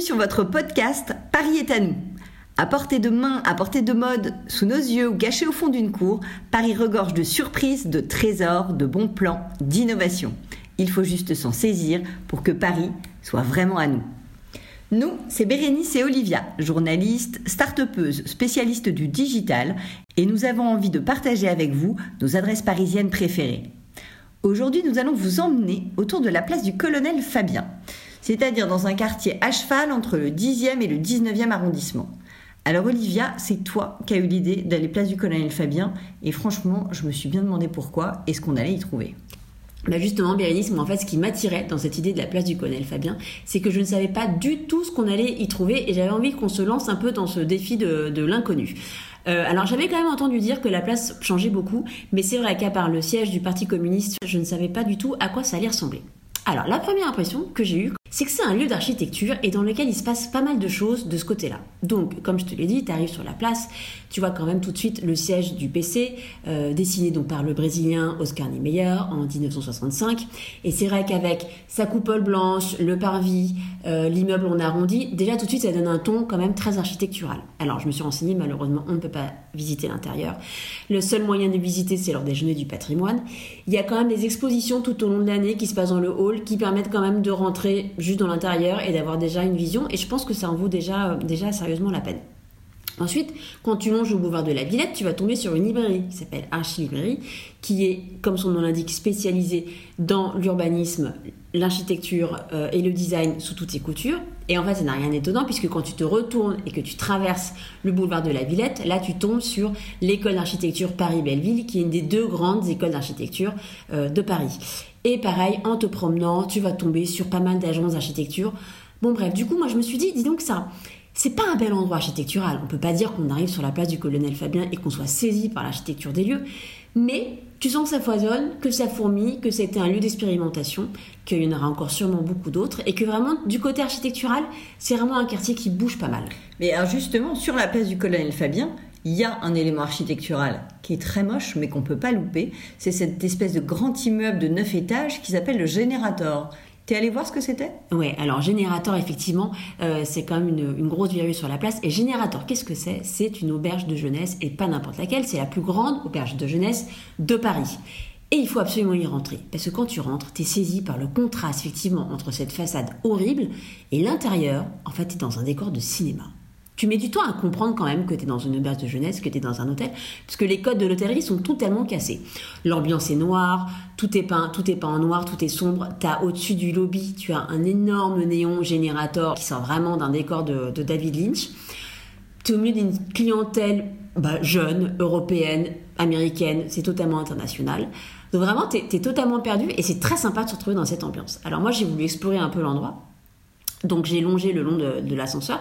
Sur votre podcast Paris est à nous. À portée de main, à portée de mode, sous nos yeux ou caché au fond d'une cour, Paris regorge de surprises, de trésors, de bons plans, d'innovations. Il faut juste s'en saisir pour que Paris soit vraiment à nous. Nous, c'est Bérénice et Olivia, journalistes, start-upeuses, spécialistes du digital, et nous avons envie de partager avec vous nos adresses parisiennes préférées. Aujourd'hui, nous allons vous emmener autour de la place du colonel Fabien, c'est-à-dire dans un quartier à cheval entre le 10e et le 19e arrondissement. Alors Olivia, c'est toi qui as eu l'idée d'aller place du colonel Fabien, et franchement, je me suis bien demandé pourquoi et ce qu'on allait y trouver. Bah justement, Bérénice, moi en fait, ce qui m'attirait dans cette idée de la place du colonel Fabien, c'est que je ne savais pas du tout ce qu'on allait y trouver et j'avais envie qu'on se lance un peu dans ce défi de, l'inconnu. Euh, alors j'avais quand même entendu dire que la place changeait beaucoup, mais c'est vrai qu'à part le siège du Parti communiste, je ne savais pas du tout à quoi ça allait ressembler. Alors la première impression que j'ai eue, c'est que c'est un lieu d'architecture et dans lequel il se passe pas mal de choses de ce côté-là. Donc, comme je te l'ai dit, tu arrives sur la place, tu vois quand même tout de suite le siège du PC, euh, dessiné donc par le Brésilien Oscar Niemeyer en 1965. Et c'est vrai qu'avec sa coupole blanche, le parvis, euh, l'immeuble en arrondi, déjà tout de suite ça donne un ton quand même très architectural. Alors, je me suis renseignée, malheureusement, on ne peut pas visiter l'intérieur. Le seul moyen de visiter, c'est lors des Journées du patrimoine. Il y a quand même des expositions tout au long de l'année qui se passent dans le hall, qui permettent quand même de rentrer juste dans l'intérieur et d'avoir déjà une vision. Et je pense que ça en vaut déjà, sérieusement la peine. Ensuite, quand tu longes au boulevard de la Villette, tu vas tomber sur une librairie qui s'appelle Archi Librairie, qui est, comme son nom l'indique, spécialisée dans l'urbanisme, l'architecture euh, et le design sous toutes ses coutures. Et en fait, ça n'a rien d'étonnant puisque quand tu te retournes et que tu traverses le boulevard de la Villette, là, tu tombes sur l'école d'architecture Paris-Belleville, qui est une des deux grandes écoles d'architecture euh, de Paris. Et pareil, en te promenant, tu vas tomber sur pas mal d'agences d'architecture. Bon bref, du coup, moi je me suis dit, dis donc ça, c'est pas un bel endroit architectural. On peut pas dire qu'on arrive sur la place du colonel Fabien et qu'on soit saisi par l'architecture des lieux, mais tu sens que ça foisonne, que ça fourmille, que c'était un lieu d'expérimentation, qu'il y en aura encore sûrement beaucoup d'autres, et que vraiment, du côté architectural, c'est vraiment un quartier qui bouge pas mal. Mais alors justement, sur la place du colonel Fabien, il y a un élément architectural qui est très moche, mais qu'on peut pas louper. C'est cette espèce de grand immeuble de 9 étages qui s'appelle le Générateur. T'es allé voir ce que c'était? Ouais, alors Générateur, effectivement, euh, c'est quand même une, grosse virgule sur la place. Et Générateur, qu'est-ce que c'est? C'est une auberge de jeunesse, et pas n'importe laquelle, c'est la plus grande auberge de jeunesse de Paris. Et il faut absolument y rentrer, parce que quand tu rentres, tu es saisi par le contraste, effectivement, entre cette façade horrible et l'intérieur, en fait, tu dans un décor de cinéma tu mets du temps à comprendre quand même que tu es dans une auberge de jeunesse, que tu es dans un hôtel, parce que les codes de l'hôtellerie sont totalement cassés. L'ambiance est noire, tout est peint, tout est peint en noir, tout est sombre. Tu as au-dessus du lobby, tu as un énorme néon générateur qui sort vraiment d'un décor de, David Lynch. Tu es au milieu d'une clientèle bah, jeune, européenne, américaine, c'est totalement international. Donc vraiment, tu es, totalement perdu et c'est très sympa de se retrouver dans cette ambiance. Alors moi, j'ai voulu explorer un peu l'endroit. Donc j'ai longé le long de l'ascenseur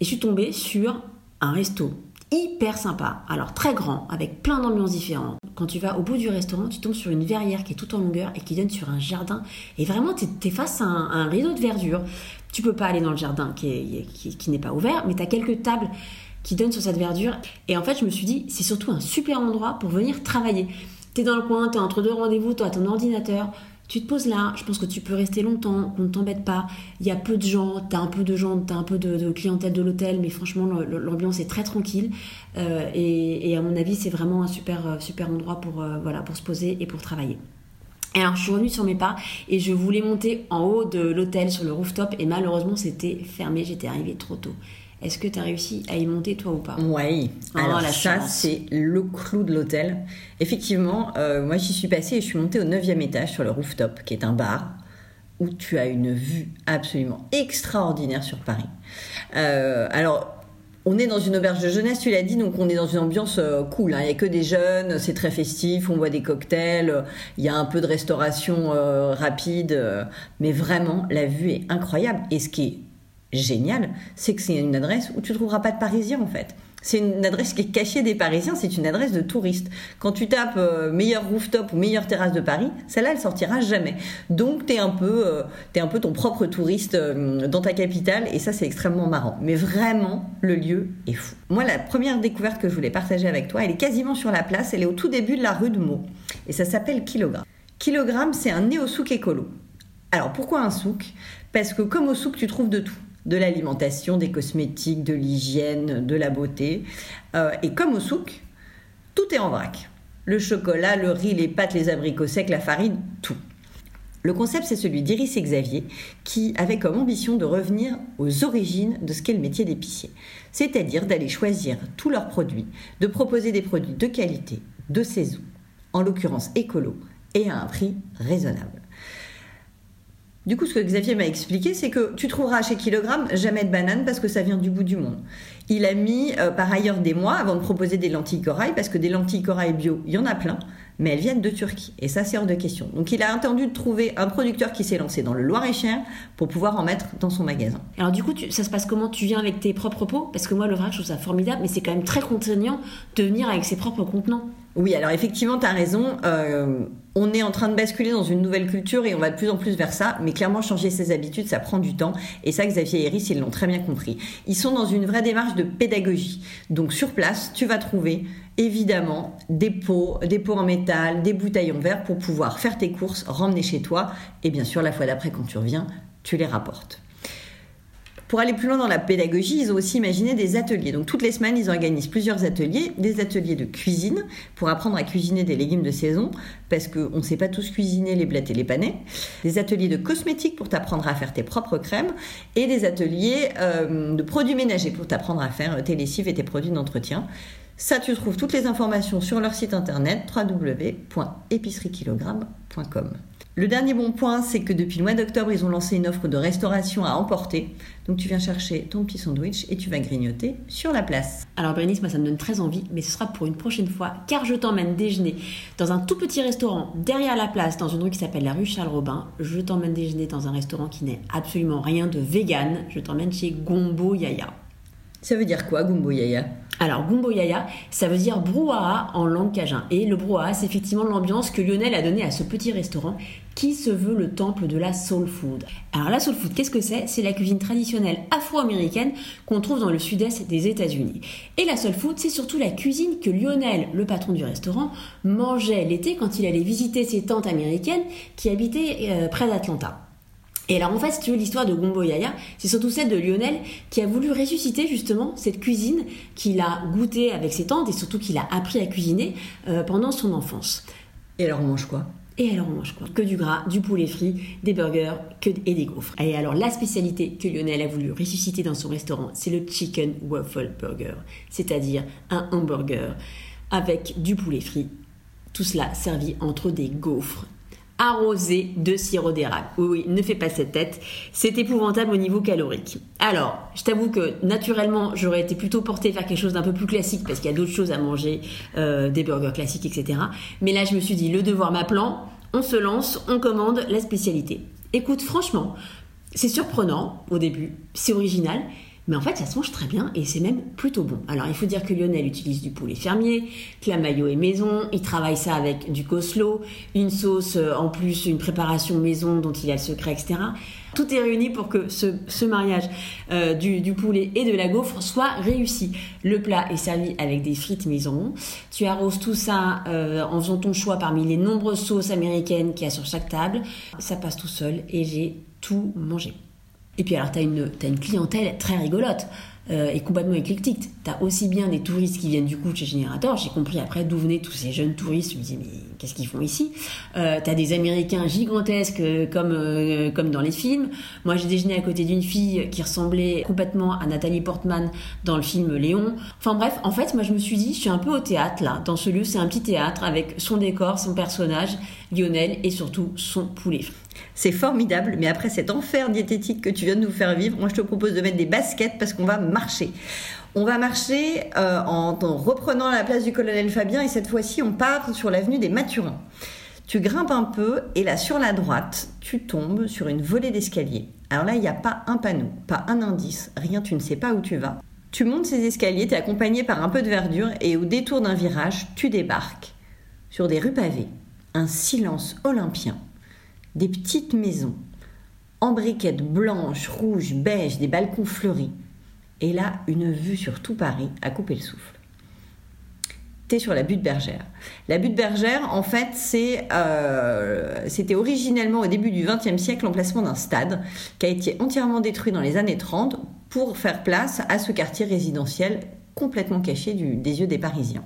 et je suis tombée sur un resto hyper sympa, alors très grand, avec plein d'ambiances différentes. Quand tu vas au bout du restaurant, tu tombes sur une verrière qui est toute en longueur et qui donne sur un jardin. Et vraiment, tu es, face à un, rideau de verdure. Tu peux pas aller dans le jardin qui, n'est pas ouvert, mais tu as quelques tables qui donnent sur cette verdure. Et en fait, je me suis dit, c'est surtout un super endroit pour venir travailler. Tu es dans le coin, tu es entre deux rendez-vous, tu ton ordinateur, tu te poses là, je pense que tu peux rester longtemps, qu'on ne t'embête pas. Il y a peu de gens, tu as un peu de gens, tu as un peu de, clientèle de l'hôtel, mais franchement, l'ambiance est très tranquille. Euh, et, à mon avis, c'est vraiment un super, euh, endroit pour, euh, voilà, pour se poser et pour travailler. alors, je suis revenue sur mes pas et je voulais monter en haut de l'hôtel sur le rooftop et malheureusement, c'était fermé, j'étais arrivée trop tôt. Est-ce que tu as réussi à y monter toi ou pas? Oui. Alors ça, c'est le clou de l'hôtel. Effectivement, euh, moi j'y suis passée et je suis montée au 9e étage sur le rooftop, qui est un bar, où tu as une vue absolument extraordinaire sur Paris. Euh, alors, on est dans une auberge de jeunesse, tu l'as dit, donc on est dans une ambiance euh, cool. Hein. Il n'y a que des jeunes, c'est très festif, on boit des cocktails, il y a un peu de restauration rapide, mais vraiment, la vue est incroyable. Et ce qui est génial, c'est que c'est une adresse où tu ne trouveras pas de Parisiens en fait. C'est une adresse qui est cachée des Parisiens, c'est une adresse de touristes. Quand tu tapes euh, meilleur rooftop ou meilleure terrasse de Paris, celle-là, elle sortira jamais. Donc, tu es, un peu, euh, un peu ton propre touriste euh, dans ta capitale et ça, c'est extrêmement marrant. Mais vraiment, le lieu est fou. Moi, la première découverte que je voulais partager avec toi, elle est quasiment sur la place, elle est au tout début de la rue de Meaux et ça s'appelle Kilogramme. Kilogramme, c'est un néo-souk écolo. Alors, pourquoi un souk? Parce que comme au souk, tu trouves de tout de l'alimentation, des cosmétiques, de l'hygiène, de la beauté. Euh, et comme au souk, tout est en vrac. Le chocolat, le riz, les pâtes, les abricots secs, la farine, tout. Le concept, c'est celui d'Iris et Xavier, qui avait comme ambition de revenir aux origines de ce qu'est le métier d'épicier. C'est-à-dire d'aller choisir tous leurs produits, de proposer des produits de qualité, de saison, en l'occurrence écolo, et à un prix raisonnable. Du coup, ce que Xavier m'a expliqué, c'est que tu trouveras chez Kilogramme jamais de bananes parce que ça vient du bout du monde. Il a mis euh, par ailleurs des mois avant de proposer des lentilles corail parce que des lentilles corail bio, il y en a plein, mais elles viennent de Turquie et ça c'est hors de question. Donc il a attendu de trouver un producteur qui s'est lancé dans le Loir-et-Cher pour pouvoir en mettre dans son magasin. Alors du coup, ça se passe comment? Tu viens avec tes propres pots? Parce que moi le vrac, je trouve ça formidable, mais c'est quand même très contraignant de venir avec ses propres contenants. Oui, alors effectivement, tu as raison. Euh, on est en train de basculer dans une nouvelle culture et on va de plus en plus vers ça. Mais clairement, changer ses habitudes, ça prend du temps. Et ça, Xavier et Iris, ils l'ont très bien compris. Ils sont dans une vraie démarche de pédagogie. Donc sur place, tu vas trouver évidemment des pots, des pots en métal, des bouteilles en verre pour pouvoir faire tes courses, ramener chez toi. Et bien sûr, la fois d'après, quand tu reviens, tu les rapportes. Pour aller plus loin dans la pédagogie, ils ont aussi imaginé des ateliers. Donc toutes les semaines, ils organisent plusieurs ateliers, des ateliers de cuisine pour apprendre à cuisiner des légumes de saison, parce qu'on ne sait pas tous cuisiner les blettes et les panais, des ateliers de cosmétiques pour t'apprendre à faire tes propres crèmes, et des ateliers euh, de produits ménagers pour t'apprendre à faire tes lessives et tes produits d'entretien. Ça, tu trouves toutes les informations sur leur site internet www.épiceriekilogramme.com. Le dernier bon point, c'est que depuis le mois d'octobre, ils ont lancé une offre de restauration à emporter. Donc tu viens chercher ton petit sandwich et tu vas grignoter sur la place. Alors Bérénice, moi ça me donne très envie, mais ce sera pour une prochaine fois, car je t'emmène déjeuner dans un tout petit restaurant derrière la place, dans une rue qui s'appelle la rue Charles Robin. Je t'emmène déjeuner dans un restaurant qui n'est absolument rien de vegan. Je t'emmène chez Gombo Yaya. Ça veut dire quoi, Gombo Yaya? Alors, Gumbo Yaya, ça veut dire brouhaha en langue cajun. Et le brouhaha, c'est effectivement l'ambiance que Lionel a donnée à ce petit restaurant qui se veut le temple de la soul food. Alors, la soul food, qu'est-ce que c'est? C'est la cuisine traditionnelle afro-américaine qu'on trouve dans le sud-est des États-Unis. Et la soul food, c'est surtout la cuisine que Lionel, le patron du restaurant, mangeait l'été quand il allait visiter ses tantes américaines qui habitaient euh, près d'Atlanta. Et alors en fait, si tu veux l'histoire de Gombo Yaya, c'est surtout celle de Lionel qui a voulu ressusciter justement cette cuisine qu'il a goûtée avec ses tantes et surtout qu'il a appris à cuisiner euh, pendant son enfance. Et alors on mange quoi? Et alors on mange quoi? Que du gras, du poulet frit, des burgers que, et des gaufres. Et alors la spécialité que Lionel a voulu ressusciter dans son restaurant, c'est le chicken waffle burger, c'est-à-dire un hamburger avec du poulet frit, tout cela servi entre des gaufres arrosé de sirop d'érable. Oui, oui, ne fais pas cette tête. C'est épouvantable au niveau calorique. Alors, je t'avoue que naturellement, j'aurais été plutôt portée vers quelque chose d'un peu plus classique parce qu'il y a d'autres choses à manger, euh, des burgers classiques, etc. Mais là, je me suis dit, le devoir m'appelant, on se lance, on commande la spécialité. Écoute, franchement, c'est surprenant au début, c'est original, mais en fait, ça se mange très bien et c'est même plutôt bon. Alors, il faut dire que Lionel utilise du poulet fermier, que la maillot est maison, il travaille ça avec du coslo, une sauce euh, en plus, une préparation maison dont il a le secret, etc. Tout est réuni pour que ce, mariage euh, du, poulet et de la gaufre soit réussi. Le plat est servi avec des frites maison. Tu arroses tout ça euh, en faisant ton choix parmi les nombreuses sauces américaines qu'il y a sur chaque table. Ça passe tout seul et j'ai tout mangé. Et puis alors, tu as une, as une clientèle très rigolote. Euh, et complètement éclectique. Tu as aussi bien des touristes qui viennent du coup de chez Générateur, j'ai compris après d'où venaient tous ces jeunes touristes, je me disais mais qu'est-ce qu'ils font ici? Euh, Tu as des Américains gigantesques euh, comme, euh, comme dans les films. Moi j'ai déjeuné à côté d'une fille qui ressemblait complètement à Nathalie Portman dans le film Léon. Enfin bref, en fait moi je me suis dit je suis un peu au théâtre là, dans ce lieu c'est un petit théâtre avec son décor, son personnage, Lionel et surtout son poulet. C'est formidable, mais après cet enfer diététique que tu viens de nous faire vivre, moi je te propose de mettre des baskets parce qu'on va marcher. On va marcher euh, en, reprenant la place du colonel Fabien et cette fois-ci on part sur l'avenue des Mathurins. Tu grimpes un peu et là sur la droite, tu tombes sur une volée d'escalier. Alors là, il n'y a pas un panneau, pas un indice, rien, tu ne sais pas où tu vas. Tu montes ces escaliers, tu es accompagné par un peu de verdure et au détour d'un virage, tu débarques sur des rues pavées. Un silence olympien des petites maisons, en briquettes blanches, rouges, beiges, des balcons fleuris. Et là, une vue sur tout Paris à couper le souffle. tu es sur la butte bergère. La butte bergère, en fait, euh, c'était originellement au début du XXe siècle l'emplacement d'un stade qui a été entièrement détruit dans les années 30 pour faire place à ce quartier résidentiel complètement caché des yeux des Parisiens.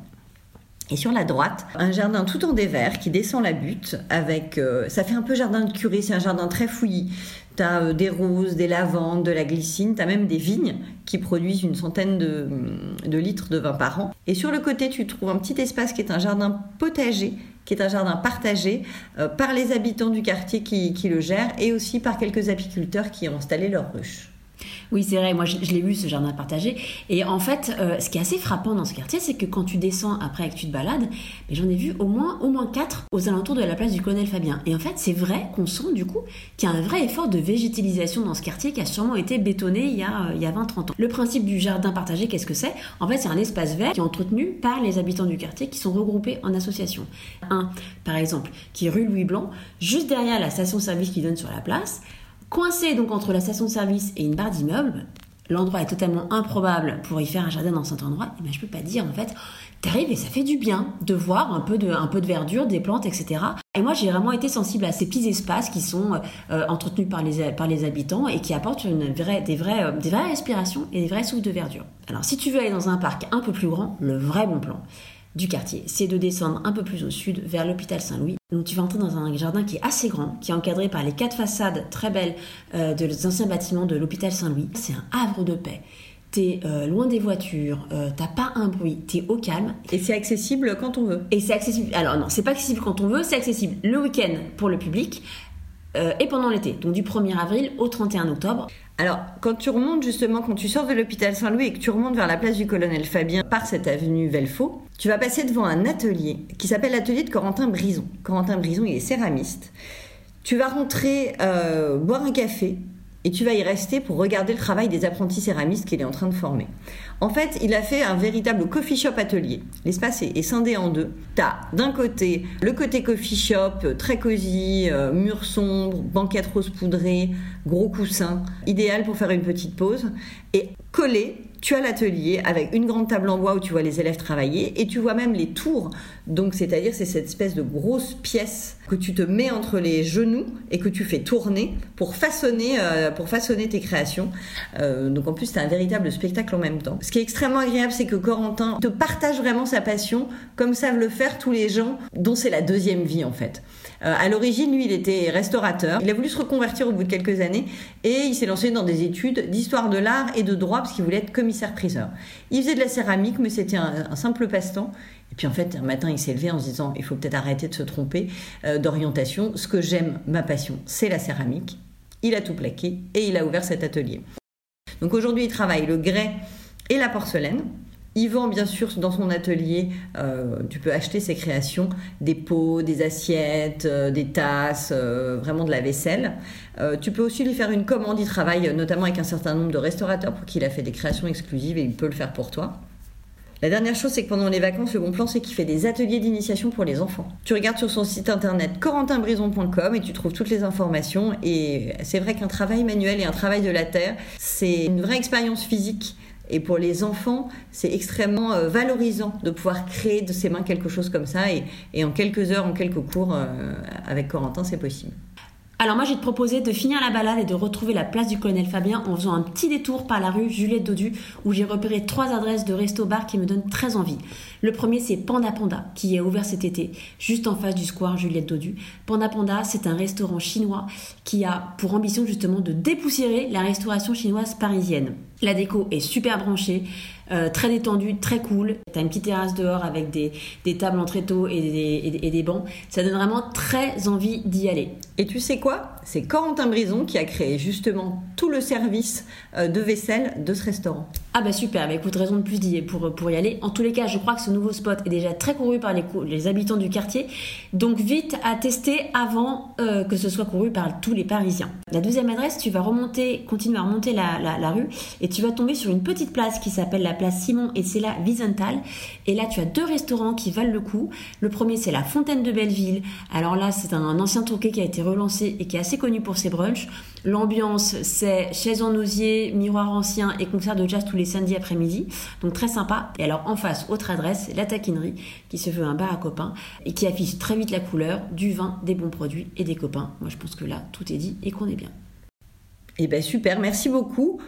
Et sur la droite, un jardin tout en dévers qui descend la butte avec. Euh, ça fait un peu jardin de curé, c'est un jardin très fouillis. Tu as euh, des roses, des lavandes, de la glycine, tu as même des vignes qui produisent une centaine de, litres de vin par an. Et sur le côté, tu trouves un petit espace qui est un jardin potager, qui est un jardin partagé euh, par les habitants du quartier qui le gèrent et aussi par quelques apiculteurs qui ont installé leurs ruches. Oui, c'est vrai. Moi, je, l'ai vu, ce jardin partagé. Et en fait, euh, ce qui est assez frappant dans ce quartier, c'est que quand tu descends après et que tu te balades, j'en ai vu au moins, au moins quatre aux alentours de la place du colonel Fabien. Et en fait, c'est vrai qu'on sent du coup qu'il y a un vrai effort de végétalisation dans ce quartier qui a sûrement été bétonné il y a, euh, il y a 20-30 ans. Le principe du jardin partagé, qu'est-ce que c'est? En fait, c'est un espace vert qui est entretenu par les habitants du quartier qui sont regroupés en associations. Un, par exemple, qui est rue Louis Blanc, juste derrière la station-service qui donne sur la place. Coincé donc entre la station de service et une barre d'immeuble, l'endroit est totalement improbable pour y faire un jardin dans cet endroit, et eh ben je peux pas dire en fait, t'arrives et ça fait du bien de voir un peu de, verdure, des plantes, etc. Et moi j'ai vraiment été sensible à ces petits espaces qui sont euh, entretenus par les, habitants et qui apportent une vraie, des, vraies, euh, des vraies respirations et des vrais souffles de verdure. Alors si tu veux aller dans un parc un peu plus grand, le vrai bon plan, du quartier. C'est de descendre un peu plus au sud vers l'hôpital Saint-Louis. Donc tu vas entrer dans un jardin qui est assez grand, qui est encadré par les quatre façades très belles euh, des anciens bâtiments de l'hôpital Saint-Louis. C'est un havre de paix. T'es euh, loin des voitures, euh, t'as pas un bruit, t'es au calme. Et c'est accessible quand on veut. Et c'est accessible. Alors non, c'est pas accessible quand on veut, c'est accessible le week-end pour le public et pendant l'été, donc du 1er avril au 31 octobre. Alors, quand tu remontes justement, quand tu sors de l'hôpital Saint-Louis et que tu remontes vers la place du colonel Fabien par cette avenue Velfaux, tu vas passer devant un atelier qui s'appelle l'atelier de Corentin Brison. Corentin Brison, il est céramiste. Tu vas rentrer euh, boire un café et tu vas y rester pour regarder le travail des apprentis céramistes qu'il est en train de former. En fait, il a fait un véritable coffee shop atelier. L'espace est, scindé en deux. Tu as d'un côté le côté coffee shop, euh, très cosy, euh, mur sombre, banquette rose poudrée, gros coussin, idéal pour faire une petite pause. Et collé, tu as l'atelier avec une grande table en bois où tu vois les élèves travailler et tu vois même les tours. Donc, c'est-à-dire, c'est cette espèce de grosse pièce que tu te mets entre les genoux et que tu fais tourner pour façonner, euh, pour façonner tes créations. Euh, donc, en plus, c'est un véritable spectacle en même temps. Ce qui est extrêmement agréable, c'est que Corentin te partage vraiment sa passion, comme savent le faire tous les gens dont c'est la deuxième vie, en fait. Euh, à l'origine, lui, il était restaurateur. Il a voulu se reconvertir au bout de quelques années et il s'est lancé dans des études d'histoire de l'art et de droit parce qu'il voulait être Il faisait de la céramique, mais c'était un, simple passe-temps. Et puis en fait, un matin, il s'est levé en se disant il faut peut-être arrêter de se tromper euh, d'orientation. Ce que j'aime, ma passion, c'est la céramique. Il a tout plaqué et il a ouvert cet atelier. Donc aujourd'hui, il travaille le grès et la porcelaine. Vend bien sûr dans son atelier, euh, tu peux acheter ses créations, des pots, des assiettes, euh, des tasses, euh, vraiment de la vaisselle. tu peux aussi lui faire une commande, il travaille notamment avec un certain nombre de restaurateurs pour qui il a fait des créations exclusives et il peut le faire pour toi. La dernière chose, c'est que pendant les vacances, le bon plan, c'est qu'il fait des ateliers d'initiation pour les enfants. Tu regardes sur son site internet corentinbrison.com et tu trouves toutes les informations. Et c'est vrai qu'un travail manuel et un travail de la terre, c'est une vraie expérience physique et pour les enfants, c'est extrêmement euh, valorisant de pouvoir créer de ses mains quelque chose comme ça. Et, en quelques heures, en quelques cours, euh, avec Corentin, c'est possible. Alors moi, j'ai te proposé de finir la balade et de retrouver la place du colonel Fabien en faisant un petit détour par la rue Juliette Dodu, où j'ai repéré trois adresses de resto-bar qui me donnent très envie. Le premier, c'est Panda Panda, qui est ouvert cet été, juste en face du square Juliette Dodu. Panda Panda, c'est un restaurant chinois qui a pour ambition justement de dépoussiérer la restauration chinoise parisienne. La déco est super branchée, euh, très détendue, très cool. T'as une petite terrasse dehors avec des, tables en tréteau et des, et des, bancs. Ça donne vraiment très envie d'y aller. Et tu sais quoi? C'est Corentin Brison qui a créé justement tout le service euh, de vaisselle de ce restaurant. Ah bah super, bah écoute, raison de plus d'y pour, pour y aller. En tous les cas, je crois que ce nouveau spot est déjà très couru par les, habitants du quartier. Donc vite à tester avant euh, que ce soit couru par tous les Parisiens. La deuxième adresse, tu vas remonter, continuer à remonter la rue et tu vas tomber sur une petite place qui s'appelle la place Simon et c'est la Wiesenthal. Et là, tu as deux restaurants qui valent le coup. Le premier, c'est la Fontaine de Belleville. Alors là, c'est un, ancien troquet qui a été relancé et qui est assez connu pour ses brunchs. L'ambiance, c'est chaise en osier, miroir ancien et concert de jazz tous les samedis après-midi. Donc très sympa. Et alors en face, autre adresse, la taquinerie, qui se veut un bar à copains et qui affiche très vite la couleur, du vin, des bons produits et des copains. Moi je pense que là, tout est dit et qu'on est bien. Eh ben super, merci beaucoup.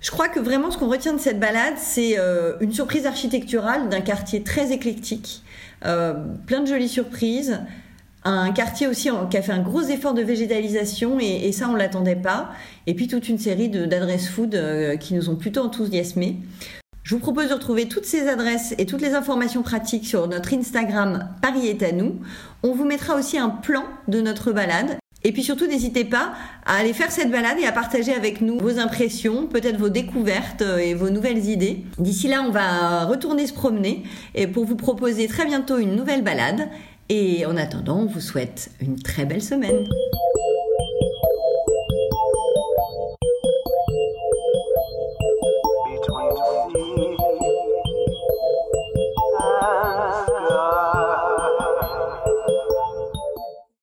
Je crois que vraiment ce qu'on retient de cette balade, c'est euh, une surprise architecturale d'un quartier très éclectique, euh, plein de jolies surprises, un quartier aussi qui a fait un gros effort de végétalisation et, ça on l'attendait pas, et puis toute une série d'adresses food euh, qui nous ont plutôt enthousiasmés. Je vous propose de retrouver toutes ces adresses et toutes les informations pratiques sur notre Instagram Paris est à nous. On vous mettra aussi un plan de notre balade et puis surtout, n'hésitez pas à aller faire cette balade et à partager avec nous vos impressions, peut-être vos découvertes euh, et vos nouvelles idées. D'ici là, on va retourner se promener et pour vous proposer très bientôt une nouvelle balade. Et en attendant, on vous souhaite une très belle semaine.